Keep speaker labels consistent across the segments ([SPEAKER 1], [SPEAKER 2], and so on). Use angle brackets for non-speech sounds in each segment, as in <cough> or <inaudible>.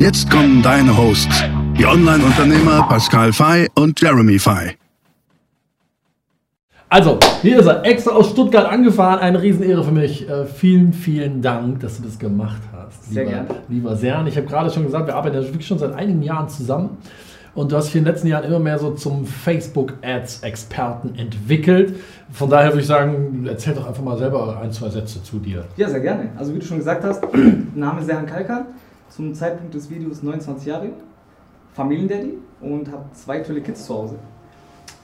[SPEAKER 1] Jetzt kommen deine Hosts, die Online-Unternehmer Pascal Fay und Jeremy Fay.
[SPEAKER 2] Also, hier ist er, extra aus Stuttgart angefahren. Eine Riesenehre für mich. Äh, vielen, vielen Dank, dass du das gemacht hast.
[SPEAKER 3] Sehr
[SPEAKER 2] lieber,
[SPEAKER 3] gerne.
[SPEAKER 2] Lieber Sern. Ich habe gerade schon gesagt, wir arbeiten ja wirklich schon seit einigen Jahren zusammen. Und du hast dich in den letzten Jahren immer mehr so zum Facebook-Ads-Experten entwickelt. Von daher würde ich sagen, erzähl doch einfach mal selber ein, zwei Sätze zu dir.
[SPEAKER 3] Ja, sehr gerne. Also wie du schon gesagt hast, <clears throat> Name Serhan Kalkan, zum Zeitpunkt des Videos 29 Jahre, jung, Familiendaddy und habe zwei tolle Kids zu Hause.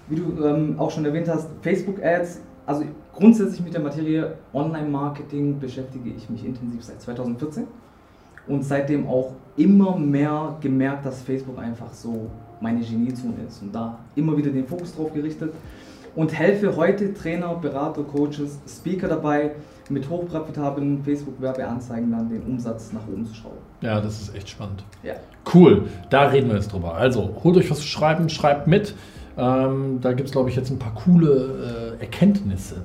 [SPEAKER 3] Wie du ähm, auch schon erwähnt hast, Facebook-Ads, also grundsätzlich mit der Materie Online-Marketing beschäftige ich mich intensiv seit 2014 und seitdem auch immer mehr gemerkt, dass Facebook einfach so meine Geniezone ist und da immer wieder den Fokus drauf gerichtet und helfe heute Trainer, Berater, Coaches, Speaker dabei, mit hochprofitablen Facebook-Werbeanzeigen dann den Umsatz nach oben zu schrauben.
[SPEAKER 2] Ja, das ist echt spannend.
[SPEAKER 3] Ja.
[SPEAKER 2] Cool, da reden wir jetzt drüber. Also, holt euch was zu schreiben, schreibt mit. Ähm, da gibt es, glaube ich, jetzt ein paar coole äh, Erkenntnisse.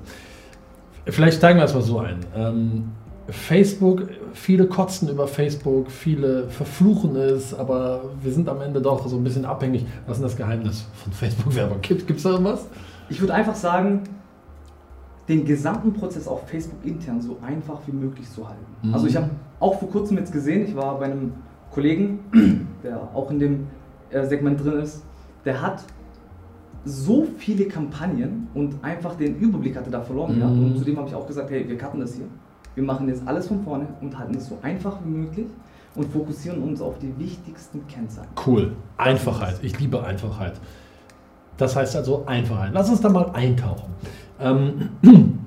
[SPEAKER 2] Vielleicht steigen wir erstmal so ein. Ähm, Facebook, viele kotzen über Facebook, viele verfluchen es, aber wir sind am Ende doch so ein bisschen abhängig. Was ist denn das Geheimnis von Facebook-Werbung? Gibt es da irgendwas?
[SPEAKER 3] Ich würde einfach sagen, den gesamten Prozess auf Facebook intern so einfach wie möglich zu halten.
[SPEAKER 2] Mhm.
[SPEAKER 3] Also ich habe auch vor kurzem jetzt gesehen, ich war bei einem Kollegen, <clears throat> der auch in dem äh, Segment drin ist, der hat so viele Kampagnen und einfach den Überblick hatte da verloren
[SPEAKER 2] Mhm.
[SPEAKER 3] gehabt. Und zudem habe ich auch gesagt, hey, wir cutten das hier. Wir machen jetzt alles von vorne und halten es so einfach wie möglich und fokussieren uns auf die wichtigsten Kennzahlen.
[SPEAKER 2] Cool. Einfachheit. Ich liebe Einfachheit. Das heißt also Einfachheit. Lass uns da mal eintauchen. Ähm, <clears throat>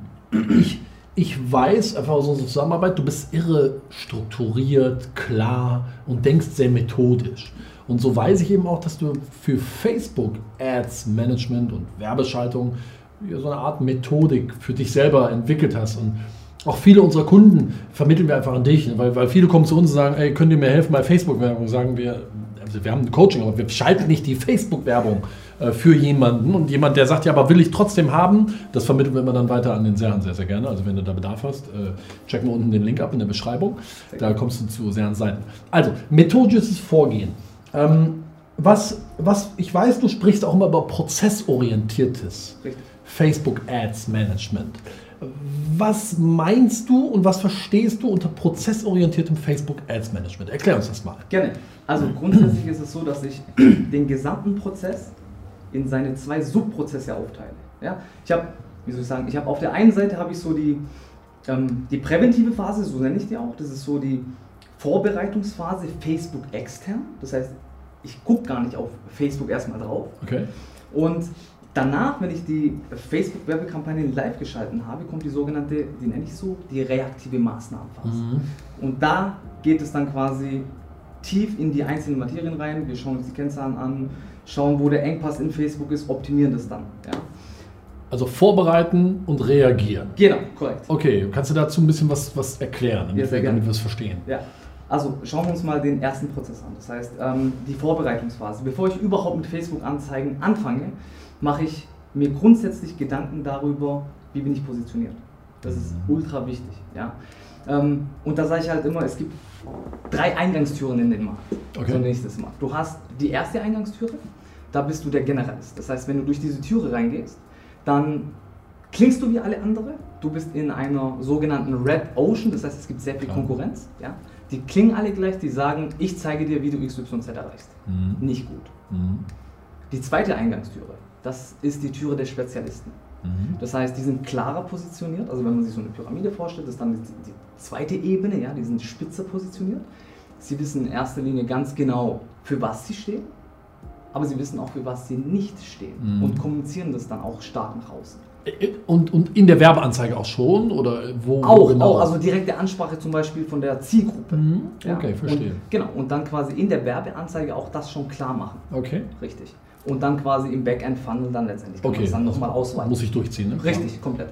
[SPEAKER 2] ich, ich weiß einfach aus unserer Zusammenarbeit, du bist irre strukturiert, klar und denkst sehr methodisch. Und so weiß ich eben auch, dass du für Facebook Ads Management und Werbeschaltung so eine Art Methodik für dich selber entwickelt hast. Und auch viele unserer Kunden vermitteln wir einfach an dich, weil, weil viele kommen zu uns und sagen, ey, könnt ihr mir helfen bei Facebook-Werbung? Sagen wir, also wir haben ein Coaching, aber wir schalten nicht die Facebook-Werbung für jemanden. Und jemand, der sagt, ja, aber will ich trotzdem haben, das vermitteln wir immer dann weiter an den Serhan sehr, sehr gerne. Also wenn du da Bedarf hast, äh, check mal unten den Link ab in der Beschreibung. Da kommst du zu Serhans Seiten. Also, methodisches Vorgehen. Ähm, was, was, ich weiß, du sprichst auch immer über prozessorientiertes. Facebook Ads Management. Was meinst du und was verstehst du unter prozessorientiertem Facebook Ads Management? Erklär uns das mal.
[SPEAKER 3] Gerne. Also grundsätzlich ist es so, dass ich <clears throat> den gesamten Prozess in seine zwei Subprozesse aufteile. Ja? Ich habe, wie soll ich sagen, ich habe auf der einen Seite habe ich so die, ähm, die präventive Phase, so nenne ich die auch. Das ist so die Vorbereitungsphase Facebook extern. Das heißt, ich gucke gar nicht auf Facebook erstmal drauf.
[SPEAKER 2] Okay.
[SPEAKER 3] Und danach, wenn ich die Facebook-Werbekampagnen live geschalten habe, kommt die sogenannte, die nenne ich so, die reaktive Maßnahmenphase.
[SPEAKER 2] Mhm.
[SPEAKER 3] Und da geht es dann quasi tief in die einzelnen Materien rein. Wir schauen uns die Kennzahlen an, schauen, wo der Engpass in Facebook ist, optimieren das dann. Ja.
[SPEAKER 2] Also vorbereiten und reagieren.
[SPEAKER 3] Genau, korrekt.
[SPEAKER 2] Okay, kannst du dazu ein bisschen was, was erklären, damit,
[SPEAKER 3] Ja, sehr
[SPEAKER 2] wir,
[SPEAKER 3] gerne.
[SPEAKER 2] damit wir es verstehen?
[SPEAKER 3] Ja. Also schauen wir uns mal den ersten Prozess an. Das heißt, ähm, die Vorbereitungsphase. Bevor ich überhaupt mit Facebook-Anzeigen anfange, mache ich mir grundsätzlich Gedanken darüber, wie bin ich positioniert. Das ist
[SPEAKER 2] Mhm.
[SPEAKER 3] ultra wichtig. Ja. Ähm, und da sage ich halt immer, es gibt drei Eingangstüren in den Markt.
[SPEAKER 2] Okay.
[SPEAKER 3] So nächstes Mal. Du hast die erste Eingangstüre, da bist du der Generalist. Das heißt, wenn du durch diese Türe reingehst, dann klingst du wie alle andere. Du bist in einer sogenannten Red Ocean, das heißt, es gibt sehr viel
[SPEAKER 2] Klar.
[SPEAKER 3] Konkurrenz. Ja? Die klingen alle gleich, die sagen, ich zeige dir, wie du XYZ erreichst.
[SPEAKER 2] Mhm.
[SPEAKER 3] Nicht gut.
[SPEAKER 2] Mhm.
[SPEAKER 3] Die zweite Eingangstüre, das ist die Türe der Spezialisten.
[SPEAKER 2] Mhm.
[SPEAKER 3] Das heißt, die sind klarer positioniert. Also wenn man sich so eine Pyramide vorstellt, ist dann die, die zweite Ebene, ja, die sind spitzer positioniert. Sie wissen in erster Linie ganz genau, für was sie stehen, aber sie wissen auch, für was sie nicht stehen
[SPEAKER 2] Mhm.
[SPEAKER 3] und kommunizieren das dann auch stark nach außen.
[SPEAKER 2] Und, und in der Werbeanzeige auch schon? Oder wo?
[SPEAKER 3] Auch,
[SPEAKER 2] genau?
[SPEAKER 3] auch, also direkte Ansprache zum Beispiel von der Zielgruppe.
[SPEAKER 2] Mhm,
[SPEAKER 3] Ja,
[SPEAKER 2] Okay, verstehe.
[SPEAKER 3] Und, genau, und dann quasi in der Werbeanzeige auch das schon klar machen.
[SPEAKER 2] Okay.
[SPEAKER 3] Richtig. Und dann quasi im Backend-Funnel dann letztendlich kann man
[SPEAKER 2] Okay.
[SPEAKER 3] das dann nochmal ausweiten.
[SPEAKER 2] Muss ich durchziehen, ne?
[SPEAKER 3] Richtig, komplett.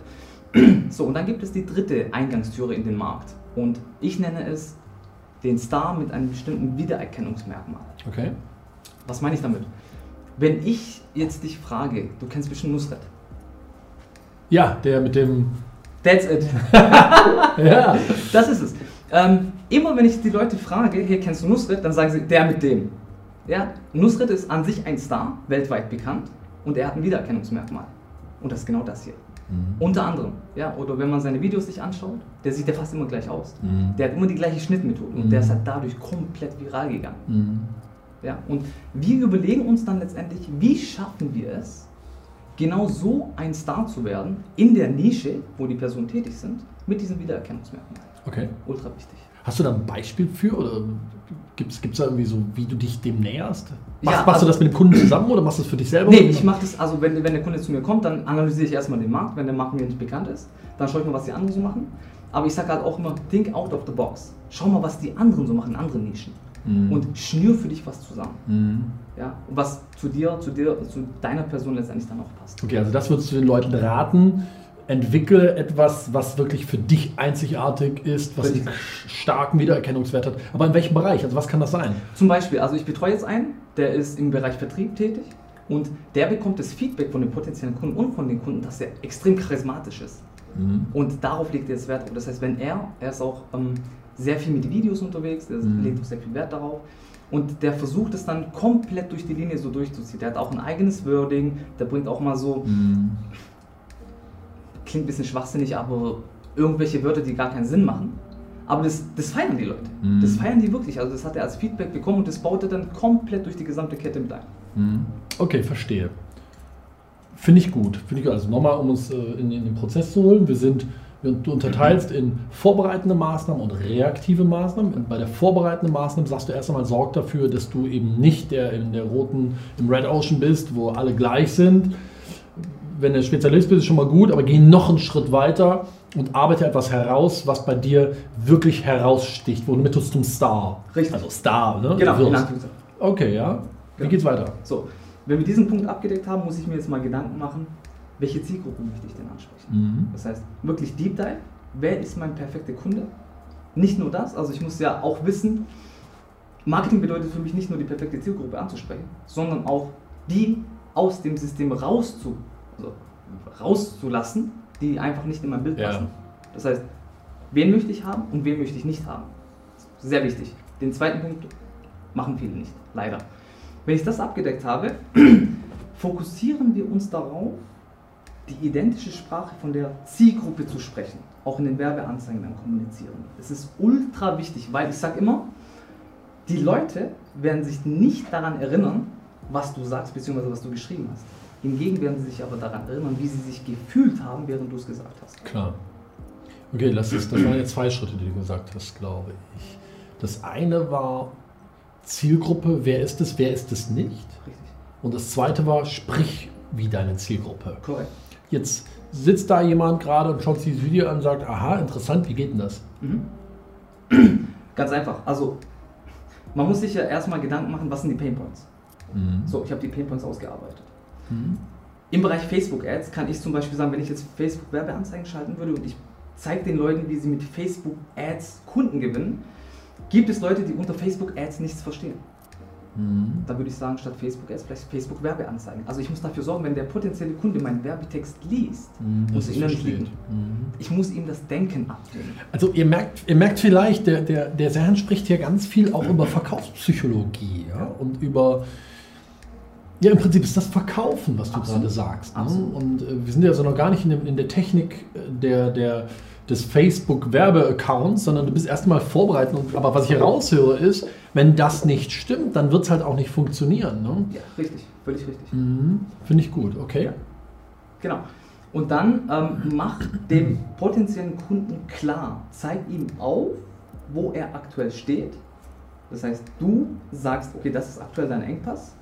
[SPEAKER 3] <clears throat> So, und dann gibt es die dritte Eingangstüre in den Markt. Und ich nenne es den Star mit einem bestimmten Wiedererkennungsmerkmal.
[SPEAKER 2] Okay.
[SPEAKER 3] Was meine ich damit? Wenn ich jetzt dich frage, du kennst bestimmt Nusret.
[SPEAKER 2] Ja, der mit dem.
[SPEAKER 3] That's it. <laughs> <laughs>
[SPEAKER 2] Ja.
[SPEAKER 3] Das ist es. Ähm, immer wenn ich die Leute frage, hier kennst du Nusret, dann sagen sie, der mit dem. Ja, Nusret ist an sich ein Star, weltweit bekannt, und er hat ein Wiedererkennungsmerkmal. Und das ist genau das hier. Unter anderem, ja, oder wenn man seine Videos sich anschaut, der sieht ja fast immer gleich aus.
[SPEAKER 2] Mhm.
[SPEAKER 3] Der hat immer die gleiche Schnittmethode und der ist halt dadurch komplett viral gegangen.
[SPEAKER 2] Mhm.
[SPEAKER 3] Ja, und wir überlegen uns dann letztendlich, wie schaffen wir es, genau so ein Star zu werden in der Nische, wo die Personen tätig sind, mit diesem Wiedererkennungsmerkmal.
[SPEAKER 2] Okay.
[SPEAKER 3] Ultra wichtig.
[SPEAKER 2] Hast du da ein Beispiel für? Oder gibt es da irgendwie so, wie du dich dem näherst? Machst,
[SPEAKER 3] Ja,
[SPEAKER 2] machst
[SPEAKER 3] also-
[SPEAKER 2] du das mit dem Kunden zusammen oder machst du das für dich selber?
[SPEAKER 3] Nee, ich mache das, also wenn, wenn der Kunde zu mir kommt, dann analysiere ich erstmal den Markt, wenn der Markt mir nicht bekannt ist. Dann schaue ich mal, was die anderen so machen. Aber ich sage halt auch immer, think out of the box. Schau mal, was die anderen so machen, andere Nischen.
[SPEAKER 2] Mhm.
[SPEAKER 3] Und schnür für dich was zusammen.
[SPEAKER 2] Mhm.
[SPEAKER 3] Ja? Was zu dir, zu dir, zu deiner Person letztendlich dann auch passt.
[SPEAKER 2] Okay, also das würdest du den Leuten raten. Entwickle etwas, was wirklich für dich einzigartig ist, was einen starken Wiedererkennungswert hat. Aber in welchem Bereich? Also was kann das sein?
[SPEAKER 3] Zum Beispiel, also ich betreue jetzt einen, der ist im Bereich Vertrieb tätig und der bekommt das Feedback von den potenziellen Kunden und von den Kunden, dass er extrem charismatisch ist.
[SPEAKER 2] Mhm.
[SPEAKER 3] Und darauf legt er jetzt Wert. Das heißt, wenn er, er ist auch ähm, sehr viel mit Videos unterwegs, der
[SPEAKER 2] Mhm.
[SPEAKER 3] legt auch sehr viel Wert darauf. Und der versucht es dann komplett durch die Linie so durchzuziehen. Der hat auch ein eigenes Wording, der bringt auch mal so,
[SPEAKER 2] Mhm.
[SPEAKER 3] Klingt ein bisschen schwachsinnig, aber irgendwelche Wörter, die gar keinen Sinn machen. Aber das, das feiern die Leute.
[SPEAKER 2] Mhm.
[SPEAKER 3] Das feiern die wirklich. Also das hat er als Feedback bekommen und das baut er dann komplett durch die gesamte Kette mit ein.
[SPEAKER 2] Mhm. Okay, verstehe. Finde ich gut. Finde ich. Also nochmal, um uns äh, in, in den Prozess zu holen. Wir sind, wir- du unterteilst in vorbereitende Maßnahmen und reaktive Maßnahmen. Und bei der vorbereitenden Maßnahme sagst du erst einmal, sorg dafür, dass du eben nicht der in der roten, im Red Ocean bist, wo alle gleich sind. Wenn du Spezialist bist, ist schon mal gut, aber geh noch einen Schritt weiter und arbeite etwas heraus, was bei dir wirklich heraussticht, womit du zum Star.
[SPEAKER 3] Richtig.
[SPEAKER 2] Also Star, ne?
[SPEAKER 3] Genau,
[SPEAKER 2] wirst. Okay, ja. Wie
[SPEAKER 3] Genau.
[SPEAKER 2] geht's weiter?
[SPEAKER 3] So, wenn wir diesen Punkt abgedeckt haben, muss ich mir jetzt mal Gedanken machen, welche Zielgruppe möchte ich denn ansprechen.
[SPEAKER 2] Mhm.
[SPEAKER 3] Das heißt, wirklich Deep Dive, wer ist mein perfekter Kunde? Nicht nur das, also ich muss ja auch wissen, Marketing bedeutet für mich nicht nur die perfekte Zielgruppe anzusprechen, sondern auch die aus dem System rauszu, also rauszulassen, die einfach nicht in mein Bild
[SPEAKER 2] Ja.
[SPEAKER 3] passen. Das heißt, wen möchte ich haben und wen möchte ich nicht haben? Sehr wichtig. Den zweiten Punkt machen viele nicht, leider. Wenn ich das abgedeckt habe, <clears throat> fokussieren wir uns darauf, die identische Sprache von der Zielgruppe zu sprechen, auch in den Werbeanzeigen dann kommunizieren. Es ist ultra wichtig, weil ich sage immer, die Leute werden sich nicht daran erinnern, was du sagst bzw. was du geschrieben hast. Hingegen werden sie sich aber daran erinnern, wie sie sich gefühlt haben, während du es gesagt hast.
[SPEAKER 2] Klar. Okay, das, ist, das waren jetzt zwei Schritte, die du gesagt hast, glaube ich. Das eine war Zielgruppe, wer ist es, wer ist es nicht?
[SPEAKER 3] Richtig.
[SPEAKER 2] Und das zweite war, sprich wie deine Zielgruppe.
[SPEAKER 3] Korrekt.
[SPEAKER 2] Jetzt sitzt da jemand gerade und schaut sich dieses Video an und sagt, aha, interessant, wie geht denn das?
[SPEAKER 3] Mhm. <clears throat> Ganz einfach. Also, man muss sich ja erstmal Gedanken machen, was sind die Painpoints.
[SPEAKER 2] Mhm.
[SPEAKER 3] So, ich habe die Painpoints ausgearbeitet.
[SPEAKER 2] Mhm.
[SPEAKER 3] Im Bereich Facebook Ads kann ich zum Beispiel sagen, wenn ich jetzt Facebook Werbeanzeigen schalten würde und ich zeige den Leuten, wie sie mit Facebook Ads Kunden gewinnen, gibt es Leute, die unter Facebook Ads nichts verstehen.
[SPEAKER 2] Mhm.
[SPEAKER 3] Da würde ich sagen, statt Facebook Ads vielleicht Facebook Werbeanzeigen. Also ich muss dafür sorgen, wenn der potenzielle Kunde meinen Werbetext liest,
[SPEAKER 2] Mhm,
[SPEAKER 3] muss er innerlich
[SPEAKER 2] versteht.
[SPEAKER 3] liegen.
[SPEAKER 2] Mhm.
[SPEAKER 3] Ich muss ihm das Denken abnehmen.
[SPEAKER 2] Also ihr merkt, ihr merkt vielleicht, der, der, der Serhan spricht hier ganz viel auch über Verkaufspsychologie ja? und über, ja im Prinzip ist das Verkaufen, was du gerade sagst. Ne? Und äh, wir sind ja so noch gar nicht in, dem, in der Technik äh, der, der, des Facebook-Werbeaccounts, sondern du bist erstmal vorbereitet. Und, aber was ich heraushöre ist, wenn das nicht stimmt, dann wird es halt auch nicht funktionieren. Ne?
[SPEAKER 3] Ja, richtig, völlig richtig.
[SPEAKER 2] Mhm. Finde ich gut, okay.
[SPEAKER 3] Ja. Genau. Und dann ähm, mach dem potenziellen Kunden klar, zeig ihm auf, wo er aktuell steht. Das heißt, du sagst, okay, das ist aktuell dein Engpass.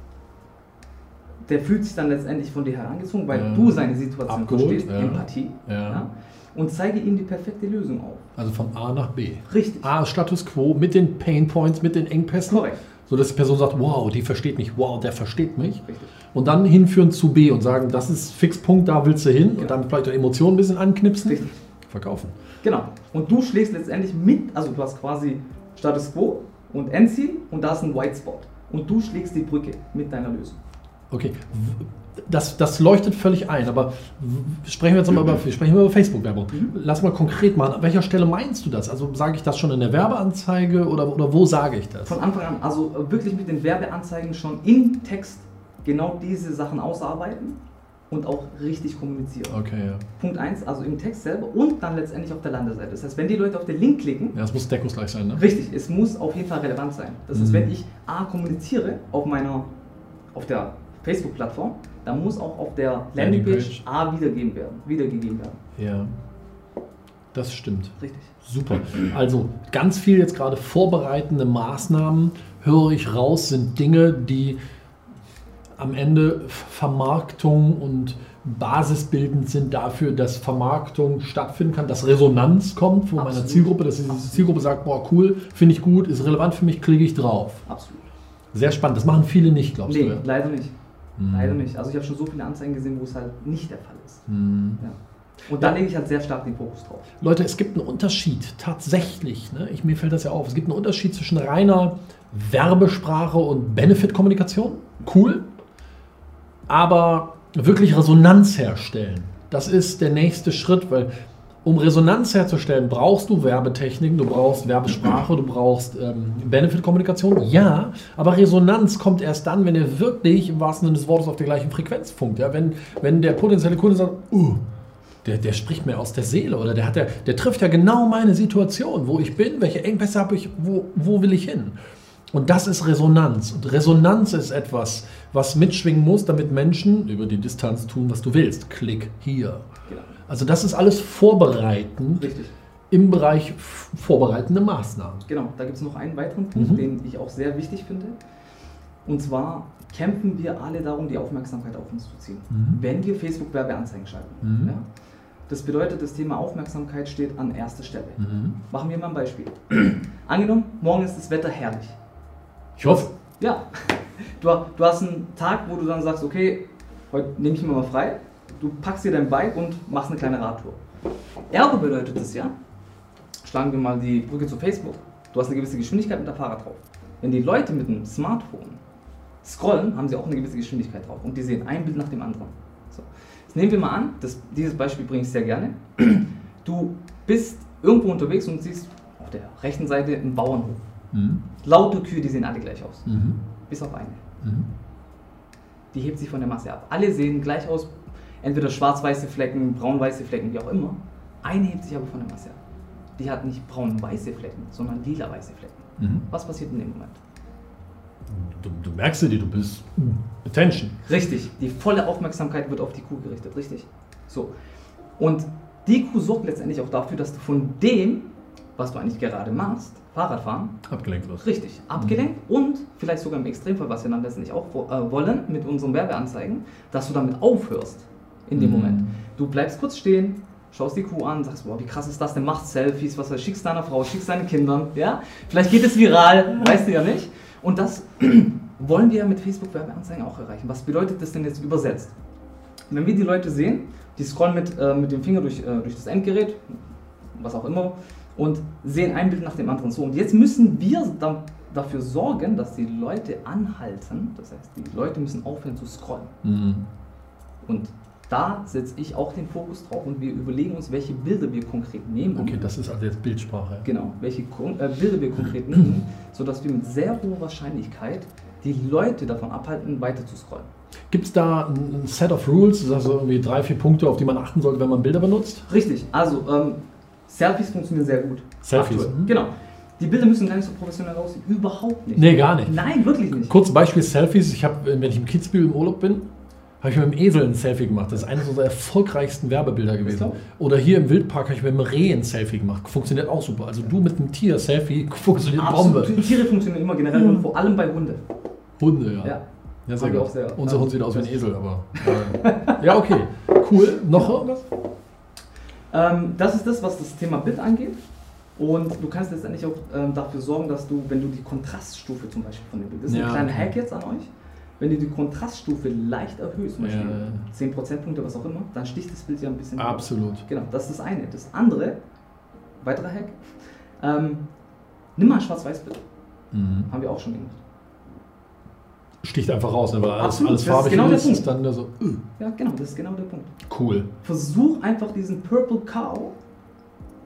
[SPEAKER 3] Der fühlt sich dann letztendlich von dir herangezogen, weil
[SPEAKER 2] Ja.
[SPEAKER 3] du seine Situation
[SPEAKER 2] Abgeholt,
[SPEAKER 3] verstehst,
[SPEAKER 2] ja.
[SPEAKER 3] Empathie,
[SPEAKER 2] Ja.
[SPEAKER 3] und zeige ihm die perfekte Lösung auf.
[SPEAKER 2] Also von A nach B.
[SPEAKER 3] Richtig.
[SPEAKER 2] A Status Quo mit den Pain Points, mit den Engpässen.
[SPEAKER 3] Korrekt.
[SPEAKER 2] So dass die Person sagt, wow, die versteht mich, wow, der versteht mich.
[SPEAKER 3] Richtig.
[SPEAKER 2] Und dann hinführen zu B und sagen, das ist Fixpunkt, da willst du hin.
[SPEAKER 3] Genau.
[SPEAKER 2] Und dann vielleicht auch Emotionen ein bisschen anknipsen.
[SPEAKER 3] Richtig.
[SPEAKER 2] Verkaufen.
[SPEAKER 3] Genau. Und du schlägst letztendlich mit, also du hast quasi Status Quo und Endziel und da ist ein White Spot. Und du schlägst die Brücke mit deiner Lösung.
[SPEAKER 2] Okay. Das, das leuchtet völlig ein, aber sprechen wir jetzt mal über, sprechen wir über Facebook-Werbung.
[SPEAKER 3] Mhm.
[SPEAKER 2] Lass mal konkret machen. An welcher Stelle meinst du das? Also sage ich das schon in der Werbeanzeige oder, oder wo sage ich das?
[SPEAKER 3] Von Anfang an, also äh, wirklich mit den Werbeanzeigen schon im Text genau diese Sachen ausarbeiten und auch richtig kommunizieren.
[SPEAKER 2] Okay, ja.
[SPEAKER 3] Punkt 1, also im Text selber und dann letztendlich auf der Landeseite. Das heißt, wenn die Leute auf den Link klicken,
[SPEAKER 2] Ja, es muss deckungsgleich sein, ne?
[SPEAKER 3] richtig, es muss auf jeden Fall relevant sein. Das heißt,
[SPEAKER 2] Mhm.
[SPEAKER 3] wenn ich A kommuniziere auf meiner, auf der Facebook-Plattform, dann muss auch auf der Landingpage
[SPEAKER 2] Landingpage.
[SPEAKER 3] A wiedergegeben werden. Wiedergegeben werden.
[SPEAKER 2] Ja. Das stimmt.
[SPEAKER 3] Richtig.
[SPEAKER 2] Super. Also ganz viel jetzt gerade vorbereitende Maßnahmen, höre ich raus, sind Dinge, die am Ende Vermarktung und basisbildend sind dafür, dass Vermarktung stattfinden kann, dass Resonanz kommt von meiner
[SPEAKER 3] Absolut.
[SPEAKER 2] Zielgruppe, dass diese Zielgruppe sagt, boah, cool, finde ich gut, ist relevant für mich, klicke ich drauf.
[SPEAKER 3] Absolut.
[SPEAKER 2] Sehr spannend. Das machen viele nicht, glaubst
[SPEAKER 3] Nee,
[SPEAKER 2] du? ja?
[SPEAKER 3] leider nicht.
[SPEAKER 2] Mhm.
[SPEAKER 3] Leider nicht. Also ich habe schon so viele Anzeigen gesehen, wo es halt nicht der Fall ist.
[SPEAKER 2] Mhm.
[SPEAKER 3] Ja. Und da lege ich halt sehr stark den Fokus drauf.
[SPEAKER 2] Leute, es gibt einen Unterschied, tatsächlich. Ne? Ich, mir fällt das ja auf. Es gibt einen Unterschied zwischen reiner Werbesprache und Benefit-Kommunikation. Cool. Aber wirklich Resonanz herstellen, das ist der nächste Schritt, weil um Resonanz herzustellen, brauchst du Werbetechniken, du brauchst Werbesprache, du brauchst ähm, Benefit-Kommunikation. Ja, aber Resonanz kommt erst dann, wenn ihr wirklich im wahrsten Sinne des Wortes auf der gleichen Frequenz funkt. Ja? Wenn, wenn der potenzielle Kunde sagt, uh, der, der spricht mir aus der Seele oder der, hat der, der trifft ja genau meine Situation, wo ich bin, welche Engpässe habe ich, wo, wo will ich hin. Und das ist Resonanz. Und Resonanz ist etwas, was mitschwingen muss, damit Menschen über die Distanz tun, was du willst. Klick hier.
[SPEAKER 3] Genau.
[SPEAKER 2] Also das ist alles vorbereitend
[SPEAKER 3] Richtig.
[SPEAKER 2] im Bereich vorbereitende Maßnahmen.
[SPEAKER 3] Genau, da gibt es noch einen weiteren Punkt,
[SPEAKER 2] Mhm.
[SPEAKER 3] den ich auch sehr wichtig finde. Und zwar kämpfen wir alle darum, die Aufmerksamkeit auf uns zu ziehen.
[SPEAKER 2] Mhm.
[SPEAKER 3] Wenn wir Facebook-Werbeanzeigen schalten.
[SPEAKER 2] Mhm.
[SPEAKER 3] Ja? Das bedeutet, das Thema Aufmerksamkeit steht an erster Stelle.
[SPEAKER 2] Mhm.
[SPEAKER 3] Machen wir mal ein Beispiel. <clears throat> Angenommen, morgen ist das Wetter herrlich.
[SPEAKER 2] Ich hoffe,
[SPEAKER 3] Ja, <laughs> du, du hast einen Tag, wo du dann sagst, okay, heute nehme ich mir mal frei. Du packst dir dein Bike und machst eine kleine Radtour. Ergo bedeutet das ja, schlagen wir mal die Brücke zu Facebook, du hast eine gewisse Geschwindigkeit mit der Fahrrad drauf. Wenn die Leute mit dem Smartphone scrollen, haben sie auch eine gewisse Geschwindigkeit drauf und die sehen ein Bild nach dem anderen. So. Jetzt nehmen wir mal an, das, dieses Beispiel bringe ich sehr gerne. <clears throat> Du bist irgendwo unterwegs und siehst auf der rechten Seite einen Bauernhof.
[SPEAKER 2] Mhm.
[SPEAKER 3] Laute Kühe, die sehen alle gleich aus.
[SPEAKER 2] Mhm.
[SPEAKER 3] Bis auf eine.
[SPEAKER 2] Mhm.
[SPEAKER 3] Die hebt sich von der Masse ab. Alle sehen gleich aus, entweder schwarz-weiße Flecken, braun-weiße Flecken, wie auch immer. Eine hebt sich aber von der Masse ab. Die hat nicht braun-weiße Flecken, sondern lila-weiße Flecken.
[SPEAKER 2] Mhm.
[SPEAKER 3] Was passiert in dem Moment?
[SPEAKER 2] Du, du merkst dir, du bist Attention.
[SPEAKER 3] Richtig, die volle Aufmerksamkeit wird auf die Kuh gerichtet, richtig? So. Und die Kuh sorgt letztendlich auch dafür, dass du von dem, was du eigentlich gerade machst, Fahrradfahren,
[SPEAKER 2] Abgelenkt wirst.
[SPEAKER 3] Richtig, abgelenkt und vielleicht sogar im Extremfall, was wir dann letztendlich auch äh, wollen mit unseren Werbeanzeigen, dass du damit aufhörst in dem
[SPEAKER 2] Mhm.
[SPEAKER 3] Moment. Du bleibst kurz stehen, schaust die Kuh an, sagst, boah, wie krass ist das denn, machst Selfies, was weiß, schickst deiner Frau, schickst deinen Kindern, ja? Vielleicht geht es viral, weißt du ja nicht. Und das <clears throat> wollen wir ja mit Facebook-Werbeanzeigen auch erreichen. Was bedeutet das denn jetzt übersetzt? Wenn wir die Leute sehen, die scrollen mit, äh, mit dem Finger durch, äh, durch das Endgerät, was auch immer, und sehen ein Bild nach dem anderen. So, und jetzt müssen wir da, dafür sorgen, dass die Leute anhalten. Das heißt, die Leute müssen aufhören zu scrollen.
[SPEAKER 2] Mhm.
[SPEAKER 3] Und da setze ich auch den Fokus drauf und wir überlegen uns, welche Bilder wir konkret nehmen.
[SPEAKER 2] Okay, das ist also jetzt Bildsprache.
[SPEAKER 3] Genau, welche äh, Bilder wir konkret nehmen, <clears throat> sodass wir mit sehr hoher Wahrscheinlichkeit die Leute davon abhalten, weiter zu scrollen.
[SPEAKER 2] Gibt es da ein Set of Rules, also irgendwie drei, vier Punkte, auf die man achten sollte, wenn man Bilder benutzt?
[SPEAKER 3] Richtig, also ähm, Selfies funktionieren sehr gut.
[SPEAKER 2] Selfies, mhm.
[SPEAKER 3] Genau. Die Bilder müssen gar nicht so professionell aussehen. Überhaupt nicht.
[SPEAKER 2] Nee, gar nicht.
[SPEAKER 3] Nein, wirklich nicht.
[SPEAKER 2] Kurzes Beispiel Selfies. Ich habe, wenn ich im Kitzbühel im Urlaub bin, habe ich mit dem Esel ein Selfie gemacht. Das ist eines unserer erfolgreichsten Werbebilder gewesen. Oder hier im Wildpark habe ich mit dem Reh ein Selfie gemacht. Funktioniert auch super. Also du mit einem Tier Selfie <laughs> funktioniert
[SPEAKER 3] Absolut.
[SPEAKER 2] Bombe.
[SPEAKER 3] Tiere funktionieren immer generell und vor allem bei Hunde.
[SPEAKER 2] Hunde, ja.
[SPEAKER 3] Ja.
[SPEAKER 2] Ja, sehr gut.
[SPEAKER 3] sehr-
[SPEAKER 2] Unser Hund sieht aus wie ein Esel, aber. Äh, ja, okay. Cool. Noch irgendwas?
[SPEAKER 3] Ähm, das ist das, was das Thema Bit angeht. Und du kannst letztendlich auch ähm, dafür sorgen, dass du, wenn du die Kontraststufe zum Beispiel von dem Bild, das ist
[SPEAKER 2] Ja,
[SPEAKER 3] ein kleiner
[SPEAKER 2] okay.
[SPEAKER 3] Hack jetzt an euch, wenn du die Kontraststufe leicht erhöhst, zum Beispiel
[SPEAKER 2] Ja.
[SPEAKER 3] 10 Prozentpunkte, was auch immer, dann sticht das Bild ja ein bisschen raus.
[SPEAKER 2] Absolut.
[SPEAKER 3] Genau, das ist das eine. Das andere, weiterer Hack, ähm, nimm mal ein Schwarz-Weiß-Bild.
[SPEAKER 2] Mhm.
[SPEAKER 3] Haben wir auch schon gemacht.
[SPEAKER 2] Sticht einfach raus, ne? weil alles,
[SPEAKER 3] Absolut,
[SPEAKER 2] alles
[SPEAKER 3] das ist
[SPEAKER 2] farbig
[SPEAKER 3] genau
[SPEAKER 2] ist, ist dann so. äh,
[SPEAKER 3] Ja, genau, das ist genau der Punkt.
[SPEAKER 2] Cool.
[SPEAKER 3] Versuch einfach diesen Purple Cow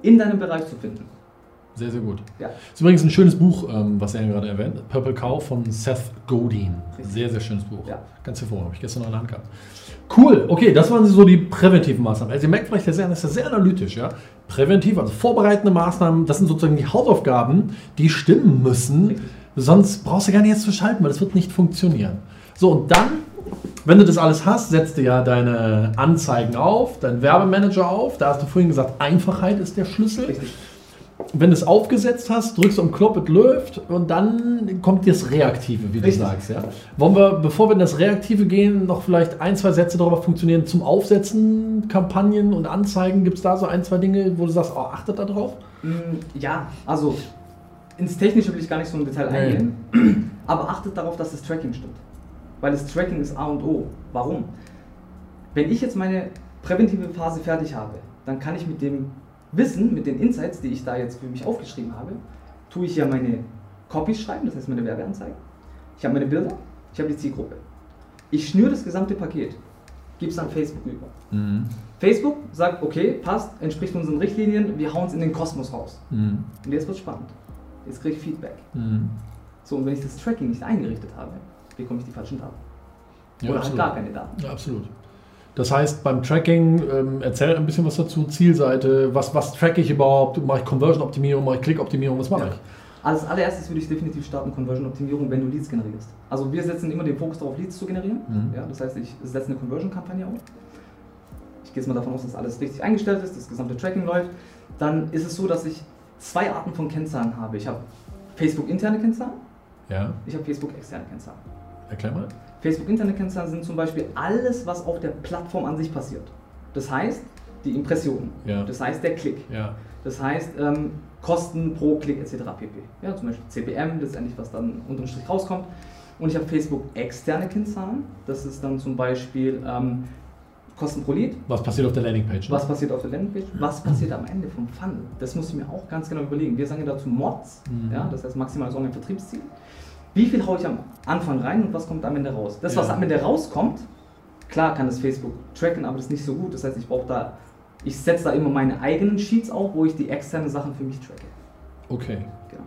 [SPEAKER 3] in deinem Bereich zu finden.
[SPEAKER 2] Sehr, sehr gut.
[SPEAKER 3] Ja.
[SPEAKER 2] Ist übrigens ein schönes Buch, ähm, was er gerade erwähnt hat. Purple Cow von Seth Godin. Sehr, sehr schönes Buch.
[SPEAKER 3] Ja.
[SPEAKER 2] Ganz hervorragend. Habe ich gestern noch in der Hand gehabt. Cool. Okay, das waren so die präventiven Maßnahmen. Also ihr merkt vielleicht, der Serien ist ja sehr analytisch. Ja? Präventiv, also vorbereitende Maßnahmen, das sind sozusagen die Hausaufgaben, die stimmen müssen.
[SPEAKER 3] Richtig.
[SPEAKER 2] Sonst brauchst du gar nicht jetzt zu schalten, weil das wird nicht funktionieren. So, und dann, wenn du das alles hast, setzt du ja deine Anzeigen auf, deinen Werbemanager auf. Da hast du vorhin gesagt, Einfachheit ist der Schlüssel.
[SPEAKER 3] Richtig.
[SPEAKER 2] Wenn du es aufgesetzt hast, drückst du am Knopf, es läuft und dann kommt das Reaktive, wie
[SPEAKER 3] Richtig.
[SPEAKER 2] du sagst. Ja? Wollen wir, bevor wir in das Reaktive gehen, noch vielleicht ein, zwei Sätze darüber funktionieren zum Aufsetzen, Kampagnen und Anzeigen? Gibt es da so ein, zwei Dinge, wo du sagst, oh, achtet da drauf?
[SPEAKER 3] Mm, Ja, also ins Technische will ich gar nicht so im Detail
[SPEAKER 2] Nee.
[SPEAKER 3] eingehen, aber achtet darauf, dass das Tracking stimmt. Weil das Tracking ist A und O. Warum? Wenn ich jetzt meine präventive Phase fertig habe, dann kann ich mit dem Wissen, mit den Insights, die ich da jetzt für mich aufgeschrieben habe, tue ich ja meine Copies schreiben, das heißt meine Werbeanzeigen. Ich habe meine Bilder, ich habe die Zielgruppe. Ich schnüre das gesamte Paket, gebe es an Facebook über. Facebook sagt, okay, passt, entspricht unseren Richtlinien, wir hauen es in den Kosmos raus.
[SPEAKER 2] Mhm.
[SPEAKER 3] Und jetzt wird spannend. Jetzt kriege ich Feedback.
[SPEAKER 2] Mhm.
[SPEAKER 3] So, und wenn ich das Tracking nicht eingerichtet habe, bekomme ich die falschen Daten.
[SPEAKER 2] Ja,
[SPEAKER 3] Oder halt
[SPEAKER 2] absolut.
[SPEAKER 3] gar keine Daten.
[SPEAKER 2] Ja, absolut. Das heißt, beim Tracking, ähm, erzähl ein bisschen was dazu, Zielseite, was, was track ich überhaupt, mache ich Conversion-Optimierung, mache ich Klick-Optimierung, was mache
[SPEAKER 3] Ja.
[SPEAKER 2] ich?
[SPEAKER 3] Als allererstes würde ich definitiv starten Conversion-Optimierung, wenn du Leads generierst. Also wir setzen immer den Fokus darauf, Leads zu generieren.
[SPEAKER 2] Mhm.
[SPEAKER 3] Ja, das heißt, ich setze eine Conversion-Kampagne auf. Ich gehe jetzt mal davon aus, dass alles richtig eingestellt ist, das gesamte Tracking läuft. Dann ist es so, dass ich zwei Arten von Kennzahlen habe. Ich habe Facebook-interne Kennzahlen,
[SPEAKER 2] Ja,
[SPEAKER 3] ich habe Facebook-externe Kennzahlen.
[SPEAKER 2] erklär mal.
[SPEAKER 3] Facebook-interne Kennzahlen sind zum Beispiel alles, was auf der Plattform an sich passiert. Das heißt, die Impressionen,
[SPEAKER 2] Ja.
[SPEAKER 3] das heißt der Klick,
[SPEAKER 2] Ja,
[SPEAKER 3] das heißt ähm, Kosten pro Klick etc. pp. Ja, zum Beispiel CPM, letztendlich was dann unterm Strich rauskommt. Und ich habe Facebook-externe Kennzahlen, das ist dann zum Beispiel ähm, Kosten pro Lead,
[SPEAKER 2] was passiert auf der Landingpage? ne?
[SPEAKER 3] was passiert auf der Landingpage, was passiert am Ende vom Funnel. Das muss ich mir auch ganz genau überlegen. Wir sagen ja dazu Mods,
[SPEAKER 2] Mhm.
[SPEAKER 3] ja, das heißt maximales Online-Vertriebsziel. Wie viel haue ich am Anfang rein und was kommt am Ende raus? Das, was
[SPEAKER 2] Ja.
[SPEAKER 3] am Ende rauskommt, klar kann das Facebook tracken, aber das ist nicht so gut. Das heißt, ich brauche da, ich setze da immer meine eigenen Sheets auf, wo ich die externen Sachen für mich tracke.
[SPEAKER 2] Okay,
[SPEAKER 3] Genau.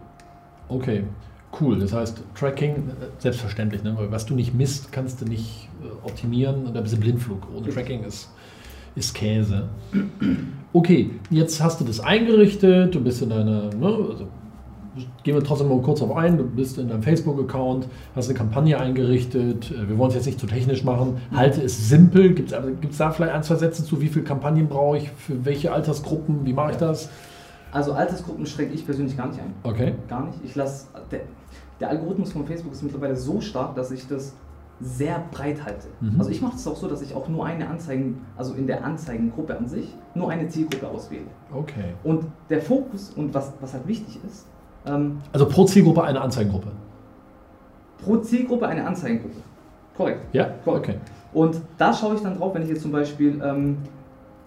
[SPEAKER 2] okay, cool. Das heißt, Tracking, äh, selbstverständlich, ne? weil was du nicht misst, kannst du nicht äh, optimieren und da bist du Blindflug. Ohne. Tracking ist, ist Käse. Okay, jetzt hast du das eingerichtet, du bist in deiner, ne, also gehen wir trotzdem mal kurz auf ein, du bist in deinem Facebook-Account, hast eine Kampagne eingerichtet, äh, wir wollen es jetzt nicht zu technisch machen, halte es simpel, gibt es da vielleicht ein, zwei Sätze zu, wie viele Kampagnen brauche ich, für welche Altersgruppen, wie mache ich das?
[SPEAKER 3] Also Altersgruppen schränke ich persönlich gar nicht ein.
[SPEAKER 2] Okay.
[SPEAKER 3] Gar nicht. Ich lasse, der, der Algorithmus von Facebook ist mittlerweile so stark, dass ich das sehr breit halte.
[SPEAKER 2] Mhm.
[SPEAKER 3] Also ich mache es auch so, dass ich auch nur eine Anzeigen, also in der Anzeigengruppe an sich, nur eine Zielgruppe auswähle.
[SPEAKER 2] Okay.
[SPEAKER 3] Und der Fokus und was, was halt wichtig ist, ähm,
[SPEAKER 2] Also pro Zielgruppe eine Anzeigengruppe.
[SPEAKER 3] pro Zielgruppe eine Anzeigengruppe. Korrekt.
[SPEAKER 2] Ja?
[SPEAKER 3] Korrekt.
[SPEAKER 2] Okay.
[SPEAKER 3] Und da schaue ich dann drauf, wenn ich jetzt zum Beispiel ähm,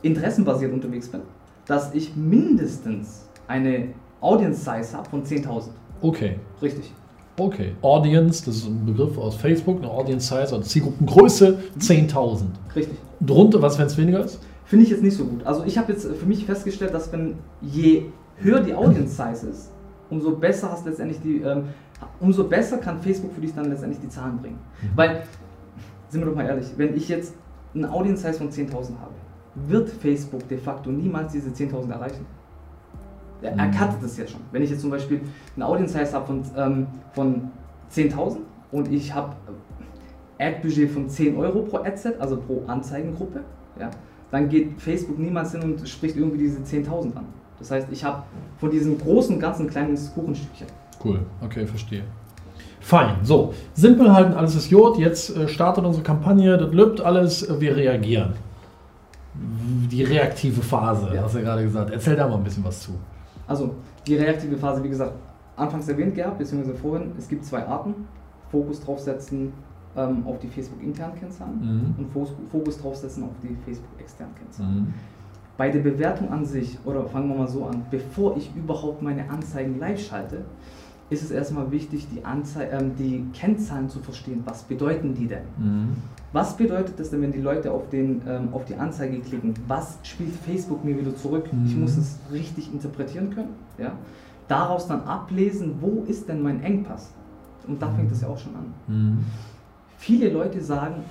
[SPEAKER 3] interessenbasiert unterwegs bin, dass ich mindestens eine Audience Size habe von 10.000.
[SPEAKER 2] Okay.
[SPEAKER 3] Richtig.
[SPEAKER 2] Okay. Audience, das ist ein Begriff aus Facebook, eine Audience Size, also Zielgruppengröße 10.000.
[SPEAKER 3] Richtig.
[SPEAKER 2] Drunter, was, wenn es weniger ist?
[SPEAKER 3] Finde ich jetzt nicht so gut. Also ich habe jetzt für mich festgestellt, dass wenn je höher die Audience Size ist, umso besser hast letztendlich die, ähm, umso besser kann Facebook für dich dann letztendlich die Zahlen bringen. Weil, sind wir doch mal ehrlich, wenn ich jetzt eine Audience Size von 10.000 habe, wird Facebook de facto niemals diese 10.000 erreichen. Er, er
[SPEAKER 2] Mhm.
[SPEAKER 3] cuttet es ja schon. Wenn ich jetzt zum Beispiel eine Audience Size habe von, ähm, von 10.000 und ich habe Ad-Budget von 10 Euro pro Adset, also pro Anzeigengruppe, ja, dann geht Facebook niemals hin und spricht irgendwie diese 10.000 an. Das heißt, ich habe von diesem großen, ganzen kleinen Kuchenstückchen.
[SPEAKER 2] Cool. Okay, verstehe. Fein. So, simpel halten, alles ist Jod. Jetzt äh, startet unsere Kampagne, das lübt alles, äh, wir reagieren. Die reaktive Phase,
[SPEAKER 3] Ja.
[SPEAKER 2] hast du ja gerade gesagt. Erzähl da mal ein bisschen was zu.
[SPEAKER 3] Also die reaktive Phase, wie gesagt, anfangs erwähnt gehabt, beziehungsweise vorhin, es gibt zwei Arten. Fokus draufsetzen ähm, auf die Facebook-internen Kennzahlen
[SPEAKER 2] Mhm.
[SPEAKER 3] und Fokus draufsetzen auf die Facebook-externen Kennzahlen. Bei der Bewertung an sich, oder fangen wir mal so an, bevor ich überhaupt meine Anzeigen live schalte, ist es erstmal wichtig, die, Anzei ähm, die Kennzahlen zu verstehen. Was bedeuten die denn?
[SPEAKER 2] Mhm.
[SPEAKER 3] Was bedeutet das denn, wenn die Leute auf, den, ähm, auf die Anzeige klicken? Was spielt Facebook mir wieder zurück? Ich
[SPEAKER 2] Mhm.
[SPEAKER 3] muss es richtig interpretieren können. Ja? Daraus dann ablesen, wo ist denn mein Engpass? Und da fängt es ja auch schon an.
[SPEAKER 2] Mhm.
[SPEAKER 3] Viele Leute sagen,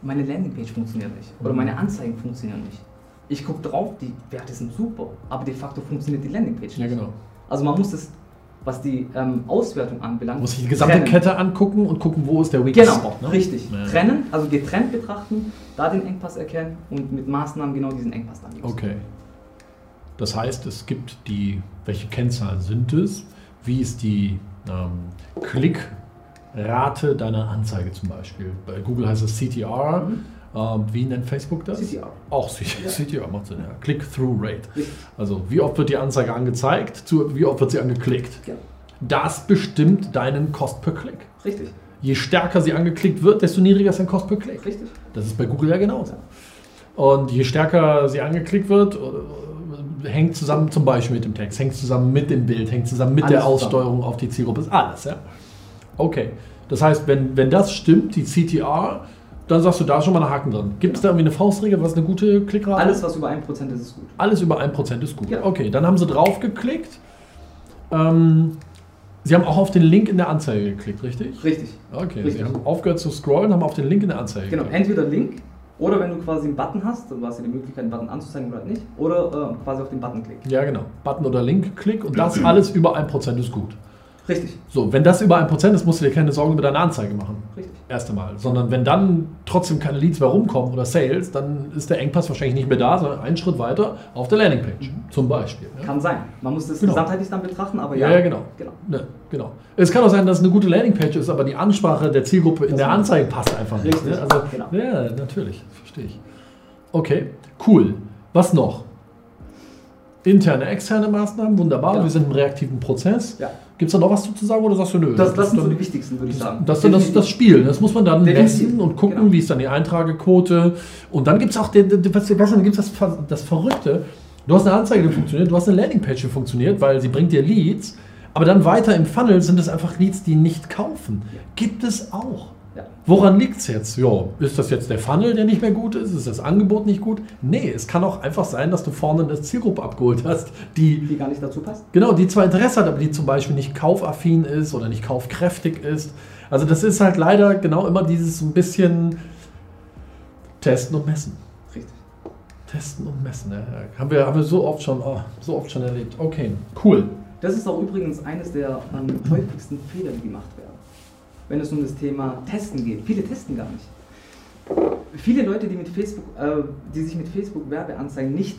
[SPEAKER 3] meine Landingpage funktioniert nicht oder
[SPEAKER 2] Mhm.
[SPEAKER 3] meine Anzeigen funktionieren nicht. Ich gucke drauf, die Werte sind super, aber de facto funktioniert die Landingpage nicht.
[SPEAKER 2] Ja, genau.
[SPEAKER 3] Also man muss das, was die ähm, Auswertung anbelangt,
[SPEAKER 2] Muss ich die gesamte
[SPEAKER 3] trennen.
[SPEAKER 2] Kette angucken und gucken, wo ist der Weak
[SPEAKER 3] Genau,
[SPEAKER 2] Spot. Ne?
[SPEAKER 3] richtig.
[SPEAKER 2] Ja.
[SPEAKER 3] Trennen, also getrennt betrachten, da den Engpass erkennen und mit Maßnahmen genau diesen Engpass dann lösen.
[SPEAKER 2] Okay. Das heißt, es gibt die, welche Kennzahlen sind es? Wie ist die ähm, Klickrate deiner Anzeige zum Beispiel? Bei Google heißt es CTR.
[SPEAKER 3] Mhm.
[SPEAKER 2] Ähm, wie nennt Facebook das?
[SPEAKER 3] CTR.
[SPEAKER 2] Auch CTR,
[SPEAKER 3] Ja.
[SPEAKER 2] CTR macht Sinn, ja. Click-Through-Rate. Also wie oft wird die Anzeige angezeigt, zu, wie oft wird sie angeklickt.
[SPEAKER 3] Ja,
[SPEAKER 2] Das bestimmt deinen Cost per Click.
[SPEAKER 3] richtig,
[SPEAKER 2] Je stärker sie angeklickt wird, desto niedriger ist dein Cost per Click.
[SPEAKER 3] richtig.
[SPEAKER 2] Das ist bei Google ja genauso. Und je stärker sie angeklickt wird, äh, hängt zusammen zum Beispiel mit dem Text, hängt zusammen mit dem Bild, hängt zusammen mit
[SPEAKER 3] Alles
[SPEAKER 2] der
[SPEAKER 3] zusammen.
[SPEAKER 2] Aussteuerung auf die Zielgruppe, ist alles, ja. Okay. Das heißt, wenn, wenn das stimmt, die CTR, dann sagst du da schon mal einen Haken dran. Gibt es da irgendwie eine Faustregel, was eine gute Klickrate
[SPEAKER 3] Alles,
[SPEAKER 2] ist?
[SPEAKER 3] was über 1% ist, ist gut.
[SPEAKER 2] Alles über 1% ist gut.
[SPEAKER 3] Ja.
[SPEAKER 2] Okay, dann haben sie drauf geklickt. Ähm, sie haben auch auf den Link in der Anzeige geklickt, richtig?
[SPEAKER 3] Richtig.
[SPEAKER 2] Okay,
[SPEAKER 3] Richtig.
[SPEAKER 2] sie haben aufgehört zu scrollen, haben auf den Link in der Anzeige
[SPEAKER 3] Genau,
[SPEAKER 2] geklickt.
[SPEAKER 3] entweder Link oder wenn du quasi einen Button hast, dann hast du die Möglichkeit, einen Button anzuzeigen oder nicht, oder äh, quasi auf den Button klicken.
[SPEAKER 2] Ja, genau. Button oder Link, Klick und das alles über 1% ist gut.
[SPEAKER 3] Richtig,
[SPEAKER 2] So, wenn das über 1% ist, musst du dir keine Sorgen über deine Anzeige machen.
[SPEAKER 3] richtig.
[SPEAKER 2] Erst einmal. Sondern wenn dann trotzdem keine Leads mehr rumkommen oder Sales, dann ist der Engpass wahrscheinlich nicht mehr da, sondern einen Schritt weiter auf der Landingpage. Zum Beispiel. Ja?
[SPEAKER 3] Kann sein. Man muss das
[SPEAKER 2] Genau.
[SPEAKER 3] gesamtheitlich dann betrachten, aber
[SPEAKER 2] Ja,
[SPEAKER 3] ja.
[SPEAKER 2] ja, genau.
[SPEAKER 3] genau.
[SPEAKER 2] Ne, genau. Es kann auch sein, dass es eine gute Landingpage ist, aber die Ansprache der Zielgruppe in
[SPEAKER 3] Das
[SPEAKER 2] der Anzeige passt einfach nicht.
[SPEAKER 3] Richtig,
[SPEAKER 2] Ne? Also,
[SPEAKER 3] genau.
[SPEAKER 2] Ja, natürlich. Verstehe ich. Okay, cool. Was noch? Interne, externe Maßnahmen, wunderbar.
[SPEAKER 3] Ja.
[SPEAKER 2] Wir sind im reaktiven Prozess.
[SPEAKER 3] Ja.
[SPEAKER 2] Gibt es da noch was zu sagen oder sagst du nö?
[SPEAKER 3] Das, das sind so die wichtigsten, würde ich sagen.
[SPEAKER 2] das ist dann das, das Spiel. Das muss man dann messen und gucken,
[SPEAKER 3] Genau.
[SPEAKER 2] wie ist dann die Eintragequote. Und dann gibt es auch den, den, was, dann gibt's das, das Verrückte. Du hast eine Anzeige, die funktioniert, du hast eine Landingpage, die funktioniert, weil sie bringt dir Leads. Aber dann weiter im Funnel sind es einfach Leads, die nicht kaufen. Gibt es auch. Woran liegt es jetzt? Ja, ist das jetzt der Funnel, der nicht mehr gut ist? Ist das Angebot nicht gut? Nee, es kann auch einfach sein, dass du vorne eine Zielgruppe abgeholt hast, die
[SPEAKER 3] Die gar nicht dazu passt.
[SPEAKER 2] Genau, die zwar Interesse hat, aber die zum Beispiel nicht kaufaffin ist oder nicht kaufkräftig ist. Also das ist halt leider genau immer dieses ein bisschen Testen und Messen.
[SPEAKER 3] Richtig.
[SPEAKER 2] Testen und Messen. Ja. Haben, wir, haben wir so oft schon, oh, so oft schon erlebt. Okay, cool.
[SPEAKER 3] Das ist auch übrigens eines der ähm, häufigsten Fehler, die gemacht werden. Wenn es um das Thema Testen geht. Viele testen gar nicht. Viele Leute, die, mit Facebook, äh, die sich mit Facebook-Werbeanzeigen nicht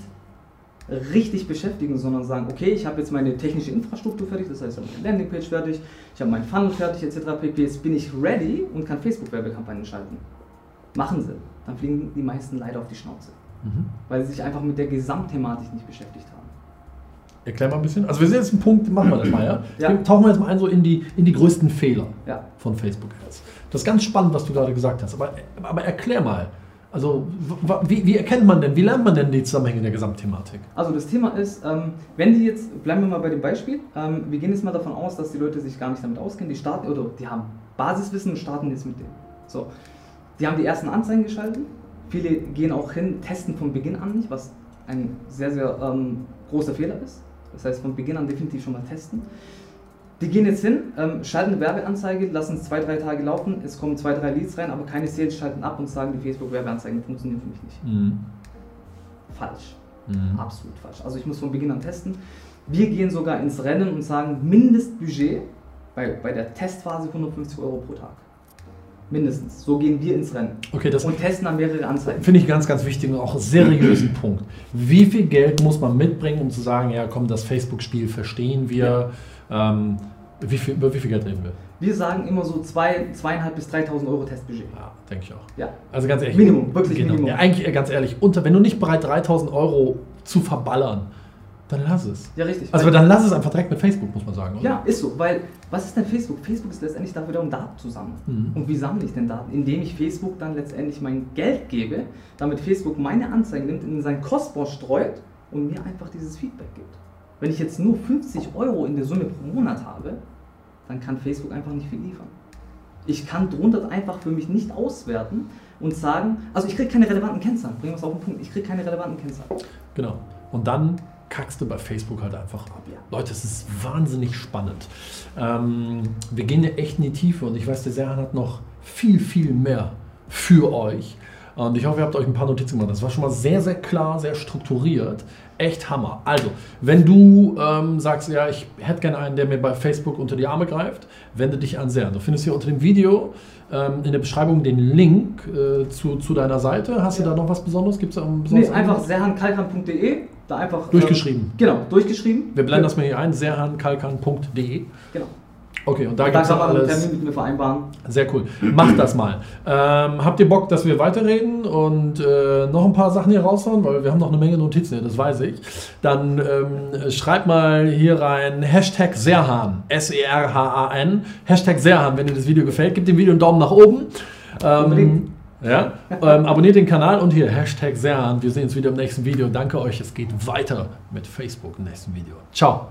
[SPEAKER 3] richtig beschäftigen, sondern sagen, okay, ich habe jetzt meine technische Infrastruktur fertig, das heißt, ich habe meine Landingpage fertig, ich habe meinen Funnel fertig, etc. pp. Jetzt bin ich ready und kann Facebook-Werbekampagnen schalten. Machen sie. Dann fliegen die meisten leider auf die Schnauze,
[SPEAKER 2] Mhm.
[SPEAKER 3] weil sie sich einfach mit der Gesamtthematik nicht beschäftigt haben.
[SPEAKER 2] Erklär mal ein bisschen. Also wir sehen jetzt einen Punkt, machen wir das mal, ja?
[SPEAKER 3] Ja.
[SPEAKER 2] Wir tauchen wir jetzt mal ein so in die, in die größten Fehler
[SPEAKER 3] Ja.
[SPEAKER 2] von Facebook Ads. Das ist ganz spannend, was du gerade gesagt hast. Aber, aber erklär mal. Also wie, wie erkennt man denn, wie lernt man denn die Zusammenhänge der Gesamtthematik?
[SPEAKER 3] Also das Thema ist, ähm, wenn die jetzt, bleiben wir mal bei dem Beispiel, ähm, wir gehen jetzt mal davon aus, dass die Leute sich gar nicht damit auskennen, die starten, oder die haben Basiswissen und starten jetzt mit dem. So, die haben die ersten Anzeigen geschaltet, viele gehen auch hin, testen von Beginn an nicht, was ein sehr, sehr ähm, großer Fehler ist. Das heißt, von Beginn an definitiv schon mal testen. Die gehen jetzt hin, ähm, schalten eine Werbeanzeige, lassen es zwei, drei Tage laufen, es kommen zwei, drei Leads rein, aber keine Sales schalten ab und sagen, die Facebook-Werbeanzeigen funktionieren für mich nicht. Falsch.
[SPEAKER 2] Mhm.
[SPEAKER 3] Absolut falsch. Also ich muss von Beginn an testen. Wir gehen sogar ins Rennen und sagen Mindestbudget bei, bei der Testphase 150 Euro pro Tag. Mindestens. So gehen wir ins Rennen.
[SPEAKER 2] Okay, das
[SPEAKER 3] Und testen dann mehrere Anzeigen.
[SPEAKER 2] finde ich ganz, ganz wichtigen und auch seriösen Punkt. Wie viel Geld muss man mitbringen, um zu sagen, ja komm, das Facebook-Spiel verstehen wir, ähm, Wie viel, über wie viel Geld reden wir?
[SPEAKER 3] Wir sagen immer so zwei, zweieinhalb bis 3.000 Euro Testbudget.
[SPEAKER 2] Ja, denke ich auch.
[SPEAKER 3] Ja.
[SPEAKER 2] Also ganz ehrlich.
[SPEAKER 3] Minimum, wirklich
[SPEAKER 2] genau.
[SPEAKER 3] Minimum.
[SPEAKER 2] Ja, eigentlich äh, ganz ehrlich, unter, wenn du nicht bereit 3000 Euro zu verballern, dann lass es.
[SPEAKER 3] Ja, richtig.
[SPEAKER 2] Also dann lass es einfach direkt mit Facebook, muss man sagen. Oder?
[SPEAKER 3] Ja, ist so, weil was ist denn Facebook? Facebook ist letztendlich dafür da, um Daten zu sammeln.
[SPEAKER 2] Mhm.
[SPEAKER 3] Und wie sammle ich denn Daten? Indem ich Facebook dann letztendlich mein Geld gebe, damit Facebook meine Anzeigen nimmt, in sein Kostbar streut und mir einfach dieses Feedback gibt. Wenn ich jetzt nur 50 Euro in der Summe pro Monat habe, dann kann Facebook einfach nicht viel liefern. Ich kann drunter einfach für mich nicht auswerten und sagen, also ich kriege keine relevanten Kennzahlen. Bringen wir es auf den Punkt, ich kriege keine relevanten Kennzahlen.
[SPEAKER 2] Genau. Und dann kackst du bei Facebook halt einfach ab.
[SPEAKER 3] Ja.
[SPEAKER 2] Leute, es ist wahnsinnig spannend. Ähm, wir gehen ja echt in die Tiefe und ich weiß, der Serhan hat noch viel, viel mehr für euch. Und ich hoffe, ihr habt euch ein paar Notizen gemacht. Das war schon mal sehr, sehr klar, sehr strukturiert. Echt Hammer. Also, wenn du ähm, sagst, ja, ich hätte gerne einen, der mir bei Facebook unter die Arme greift, wende dich an Serhan. Du findest hier unter dem Video ähm, in der Beschreibung den Link äh, zu, zu deiner Seite. Hast
[SPEAKER 3] Ja.
[SPEAKER 2] du da noch was Besonderes? Gibt es da ein
[SPEAKER 3] Nee,
[SPEAKER 2] besonderes
[SPEAKER 3] einfach
[SPEAKER 2] Angebot?
[SPEAKER 3] serhankalkan.de, da einfach.
[SPEAKER 2] Durchgeschrieben.
[SPEAKER 3] Äh, genau, durchgeschrieben.
[SPEAKER 2] Wir blenden das mal hier ein, serhankalkan.de.
[SPEAKER 3] Genau.
[SPEAKER 2] Okay, und da
[SPEAKER 3] Da
[SPEAKER 2] gibt es
[SPEAKER 3] kann man einen. Termin mit mir vereinbaren.
[SPEAKER 2] Sehr cool. Macht das mal. Ähm, habt ihr Bock, dass wir weiterreden und äh, noch ein paar Sachen hier raushauen? Weil wir haben noch eine Menge Notizen hier, das weiß ich. Dann ähm, schreibt mal hier rein Hashtag Serhan. S-E-R-H-A-N. Hashtag Serhan, wenn dir das Video gefällt. Gebt dem Video einen Daumen nach oben. Ähm. Ja, ähm, abonniert den Kanal und hier Hashtag Serhan. Wir sehen uns wieder im nächsten Video. Danke euch. Es geht weiter mit Facebook im nächsten Video. Ciao.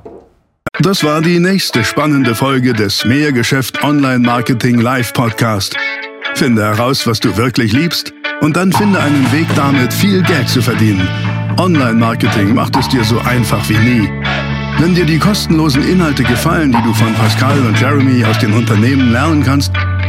[SPEAKER 1] Das war die nächste spannende Folge des Mehrgeschäft Online Marketing Live Podcast. Finde heraus, was du wirklich liebst und dann finde einen Weg damit, viel Geld zu verdienen. Online Marketing macht es dir so einfach wie nie. Wenn dir die kostenlosen Inhalte gefallen, die du von Pascal und Jeremy aus den Unternehmen lernen kannst,